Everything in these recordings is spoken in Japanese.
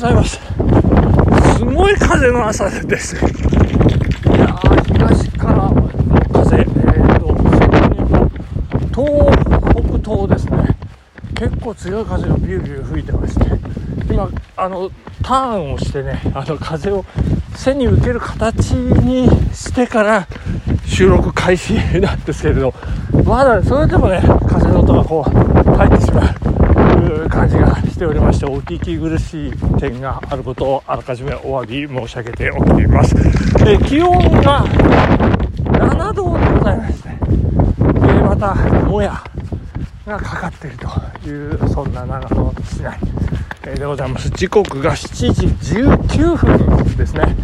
ざいます。すごい風の朝です。いやー、東から風、えーと、東北東ですね。結構強い風がビュービュー吹いてまして、今、あの、ターンをしてね、あの、風を背に受ける形にしてから収録開始なんですけれど、まだそれでもね、風の音がこう、入ってしまう感じがしておりまして、お聞き苦しい点があることをあらかじめお詫び申し上げておきます。え気温が7度でございまして、でまた、もやがかかっているという、そんな長野市内。えでございます時刻が7時19分ですね、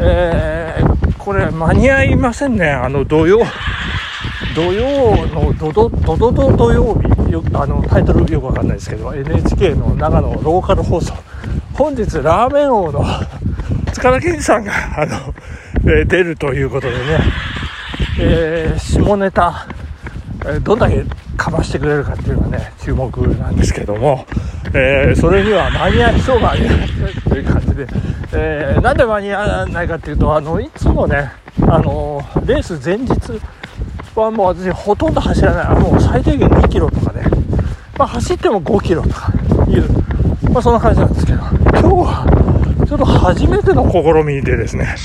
えーこれ間に合いませんねあの土曜土曜のドドドドド土曜日あのタイトルよくわかんないですけど NHK の長野ローカル放送。本日ラーメン王の 塚田健二さんがあの、えー出るということでね、えー下ネタえーどんだけかましてくれるかっていうのはね注目なんですけども、えそれには間に合いそうがないという感じで、えーなんで間に合わないかっていうとあのいつもねあのレース前日はもう私ほとんど走らない。もう最低限2キロとかね、まあ、走っても5キロとかいう、まあ、そんな感じなんですけど。今日はちょっと初めての試みでですね。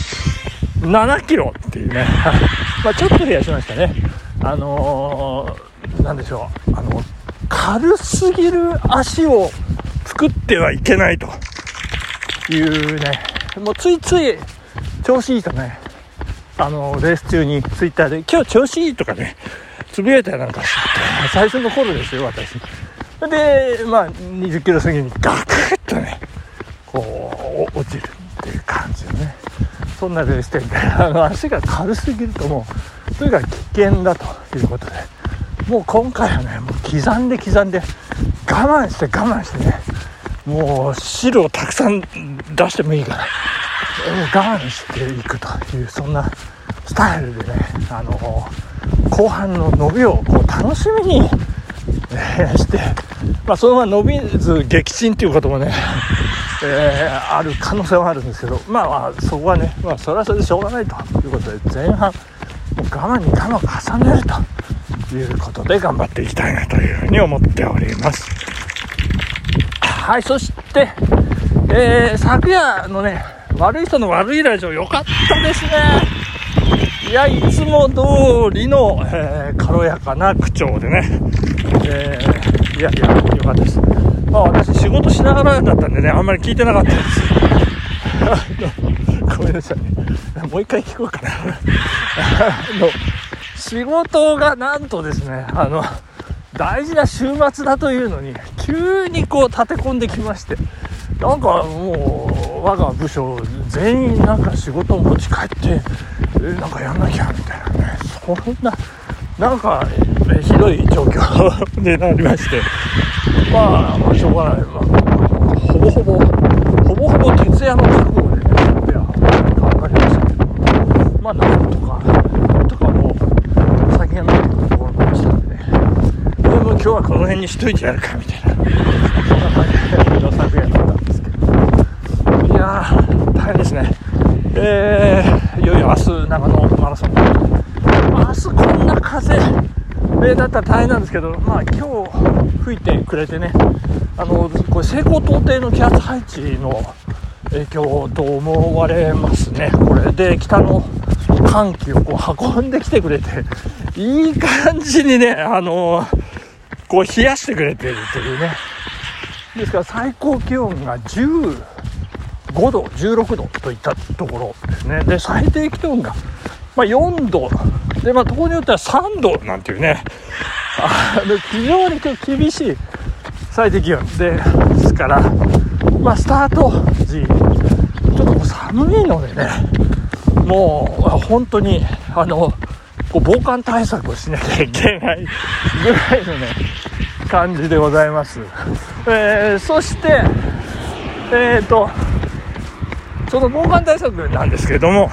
7キロっていうね、まちょっとでやしましたね。あのー、なんでしょう、あの、軽すぎる足を作ってはいけないというね、もうついつい調子いいとね、あの、レース中にツイッターで、今日調子いいとかね、つぶやいたりなんかして、最初の頃ですよ、私。で、まあ、20キロ過ぎにガクッとね、こう、落ちるっていう感じのね。そんなレース展で あの足が軽すぎるともうとにかく危険だということでもう今回はねもう刻んで刻んで我慢して我慢してねもう汁をたくさん出してもいいから我慢していくというそんなスタイルでねあの後半の伸びをこう楽しみに、えして、まあ、そのまま伸びず撃沈ということもねえーある可能性はあるんですけど、まあ、まあそこはね、まあ、それはそれでしょうがないということで前半もう我慢に我慢を重ねるということで頑張っていきたいなというふうに思っております。はいそして、えー昨夜のね悪い人の悪いラジオ良かったですね。いやいつも通りの、えー軽やかな口調でね、えーいやいや良かったです。まあ私仕事しながらだったんでねあんまり聞いてなかったです。ごめんなさい。もう一回聞こうかな。あの仕事がなんとですねあの大事な週末だというのに急にこう立て込んできまして。なんかもう我が部署全員なんか仕事を持ち帰ってえなんかやんなきゃみたいなね。そんななんかえひどい状況 になりまして。まあ、まあ、しょうがない、まあ、ほぼほぼほぼほぼ徹夜の覚悟でねいや頑張りましたけど。まあなんとかなんとかもう先が見えてくるところになりましたんでね。でも今日はこの辺にしといてやるかみたいな。そんな感じの昨夜だったんです。大変ですね。えー、いよいよ明日長野マラソン。明日こんな風えだったら大変なんですけど、まあ今日吹いてくれてね、あのこれ西高東低の気圧配置の影響と思われますね、これで北の寒気をこう運んできてくれて、いい感じにね、あのこう冷やしてくれてるというね、ですから最高気温が10 5度、16度といったところですね。で、最低気温が、まあ、4度。で、まあ、ところによっては3度なんていうね、あの非常に厳しい最低気温でですから、まあ、スタート時、ちょっともう寒いのでね、もう本当に、あの、こう防寒対策をしなきゃいけないぐらいのね、感じでございます。えーそして、えっ、と、その防寒対策なんですけれども、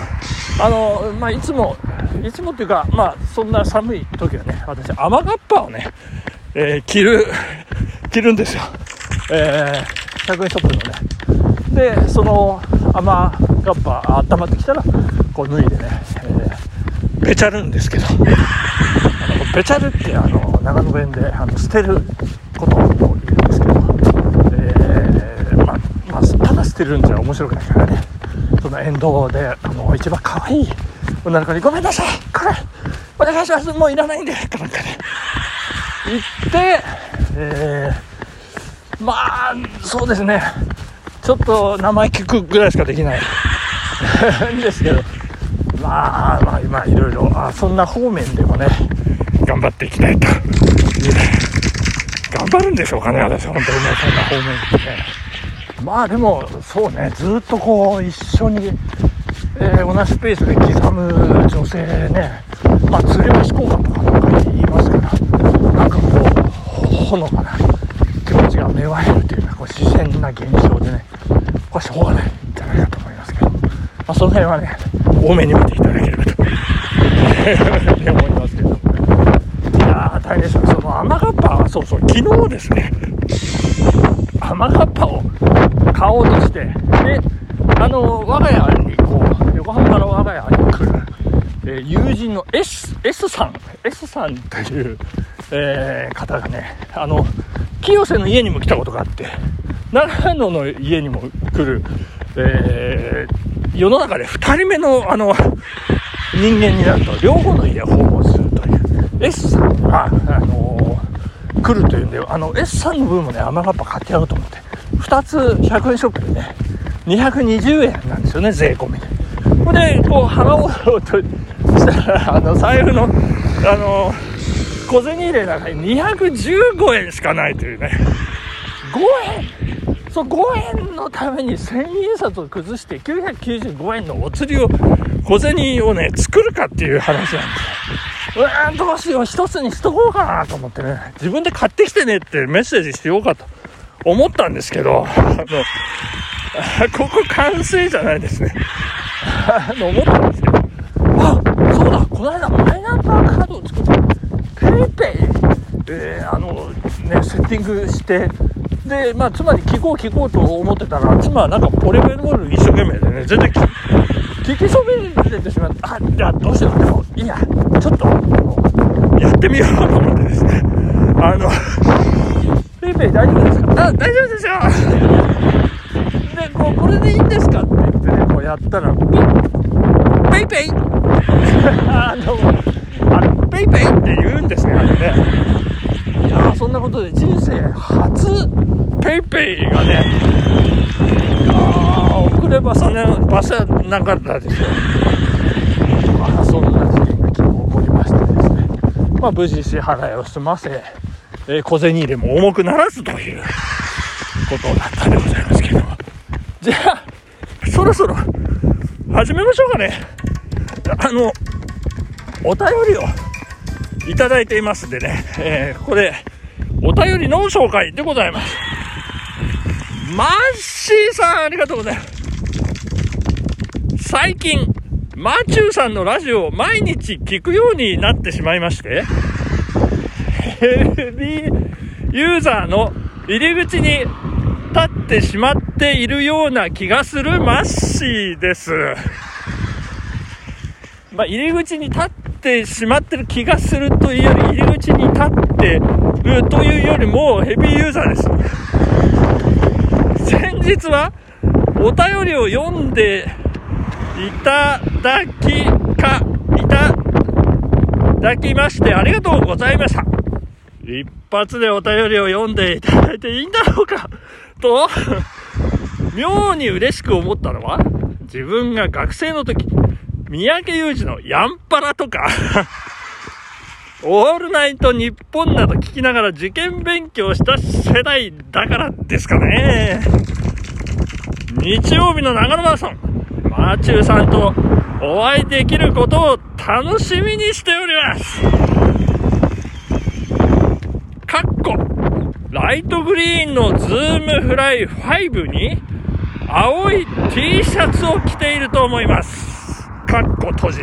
あの、まあ、いつも、いつもっていうか、まあ、そんな寒い時はね、私、雨がっぱをね、えー着る、着るんですよ。えー100円ショップのね、でその雨がっぱ温まってきたらこう脱いでね、えー、べちゃるんですけど。あのべちゃるってあの長野弁であの捨てることを言うんですけど、えー、まあ、まあ、ただ捨てるんじゃ面白くないからね。の沿道であの一番可愛い女の子に「ごめんなさいこれお願いしますもういらないんで」かなんかね言って、えー、まあそうですねちょっと名前聞くぐらいしかできないんですけどまあまあ今いろいろあそんな方面でもね頑張っていきたいという頑張るんでしょうかね私本当にねそんな方面でねまあでもそうねずっとこう一緒に、えー、同じペースで刻む女性ねまあ釣りは飛行かとかなんか言いますからなんかこうほのかな気持ちが芽生えるというかこう自然な現象でねこれしょうがないんじゃないかと思いますけど、まあ、その辺はね多めに見ていただければと 思いますけど、いやー大変でした。その雨がっぱそうそう昨日ですね。雨がっぱを買おうとしてであの我が家にこう横浜から我が家に来る、えー、友人の S, S さん S さんという、えー、方がねあの清瀬の家にも来たことがあって長野の家にも来る、えー、世の中で2人目のあの人間になると両方の家を訪問するという S さんが、あのー、来るというんであの S さんの分もね甘がっぱ買ってやろうと思って。2つ100円ショップでね220円なんですよね税込み。ででこう払おうとしたらあの財布のあの小銭入れの中に215円しかないというね。5円。そう5円のために1000円札を崩して995円のお釣りを小銭をね作るかっていう話なんですよ。うわーどうしよう一つにしとこうかなと思ってね。自分で買ってきてねってメッセージしようかと思ったんですけどあのここ完成じゃないですねあの思ったんですけどあそうだこの間マイナンバーカードを作って PayPay えー、あのねセッティングしてで、まあ、妻に聞こう聞こうと思ってたら、妻はなんかポレベルボール一生懸命でね、全然聞きそびれてしまって、あ、じゃあどうしよう。でも、いや、ちょっと、やってみようと思ってですね、あの、 PayPay 大丈夫ですか、大丈夫ですよで、こう、これでいいんですかって言ってね、こうやったら、 PayPay。あの、あ、 PayPay って言うんですね、あれね。いやそんなことで人生初 PayPay がねあ遅ればせながらなかったですよ。まあそんな事件が昨日起こりましてですね。まあ無事支払いを済ませ、えー、小銭入れも重くならずということだったんでございますけれどもじゃあそろそろ始めましょうかねあのお便りをいただいていますんでね、えー、ここでお便りの紹介でございます。マッシーさん、ありがとうございます。最近、マチューさんのラジオを毎日聞くようになってしまいまして、ヘビーユーザーの入り口に立ってしまっているような気がするマッシーです。まあ、入り口に立ってしまってる気がするというより、入り口に立ってるというよりもヘビーユーザーです。先日はお便りを読んでいただきか、いただきましてありがとうございました。一発でお便りを読んでいただいていいんだろうかと、妙に嬉しく思ったのは、自分が学生の時、三宅裕二のヤンパラとかオールナイトニッポンなど聞きながら受験勉強した世代だからですかね。日曜日の長野マラソン、マーチューさんとお会いできることを楽しみにしております。かっこ、ライトグリーンのズームフライ5に青い T シャツを着ていると思います。かっこ閉じ。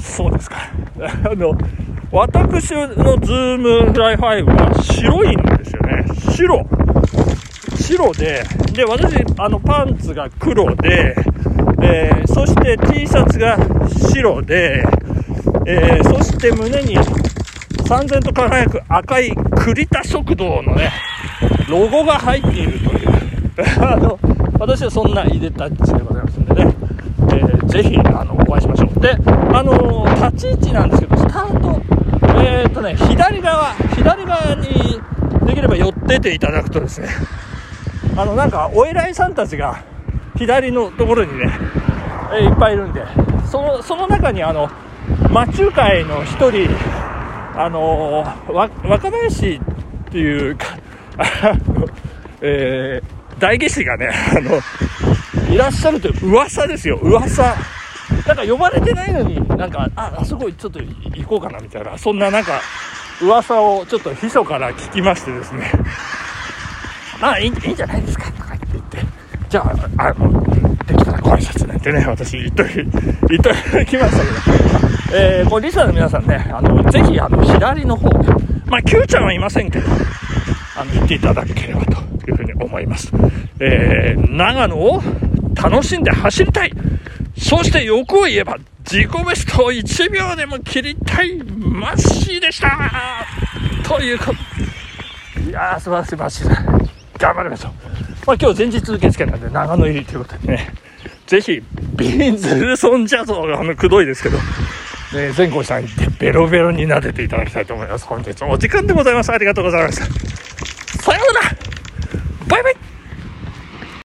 そうですか。あの、私のズームフライ5は白いんですよね。白。白で、で、私、あの、パンツが黒で、えー、そして T シャツが白で、えー、そして胸に燦然と輝く赤い栗田食堂のね、ロゴが入っているという、あの、私はそんないでたちでございますんでね、えー、ぜひ、あの、お会いしましょう。で、あの立ち位置なんですけど、スタート、えー、っとね、左側、左側にできれば寄ってていただくとですね、あの、なんか、お偉いさんたちが、左のところにね、えいっぱいいるんで、その、その中にあの、マチュ会の一人、あの、若林っていう か、えー、大下士がね、あの、いらっしゃるという噂ですよ、噂。なんか呼ばれてないのに、なんか、あ、あそこちょっと行こうかなみたいな、そんななんか、噂をちょっと秘書から聞きましてですね、まあいいいいんじゃないですかとか言って、じゃあ、あの、できたらご挨拶なんてね、私言っとき、言っときましたけど、えー、これリスナーの皆さんね、あの、ぜひ、あの、左の方で、まあ、Q ちゃんはいませんけど、あの、行っていただければというふうに思います。えー、長野を楽しんで走りたい。そして欲を言えば、自己ベストを1秒でも切りたいマッシーでしたということ。いやー、素晴らしいマッシーだ。頑張りましょう。まあ今日前日受付なんで長野入りということでね、ぜひ、ビーンズルソンジャズをあの、くどいですけど、ね、前後さんにベロベロに撫でていただきたいと思います。本日もお時間でございます。ありがとうございました。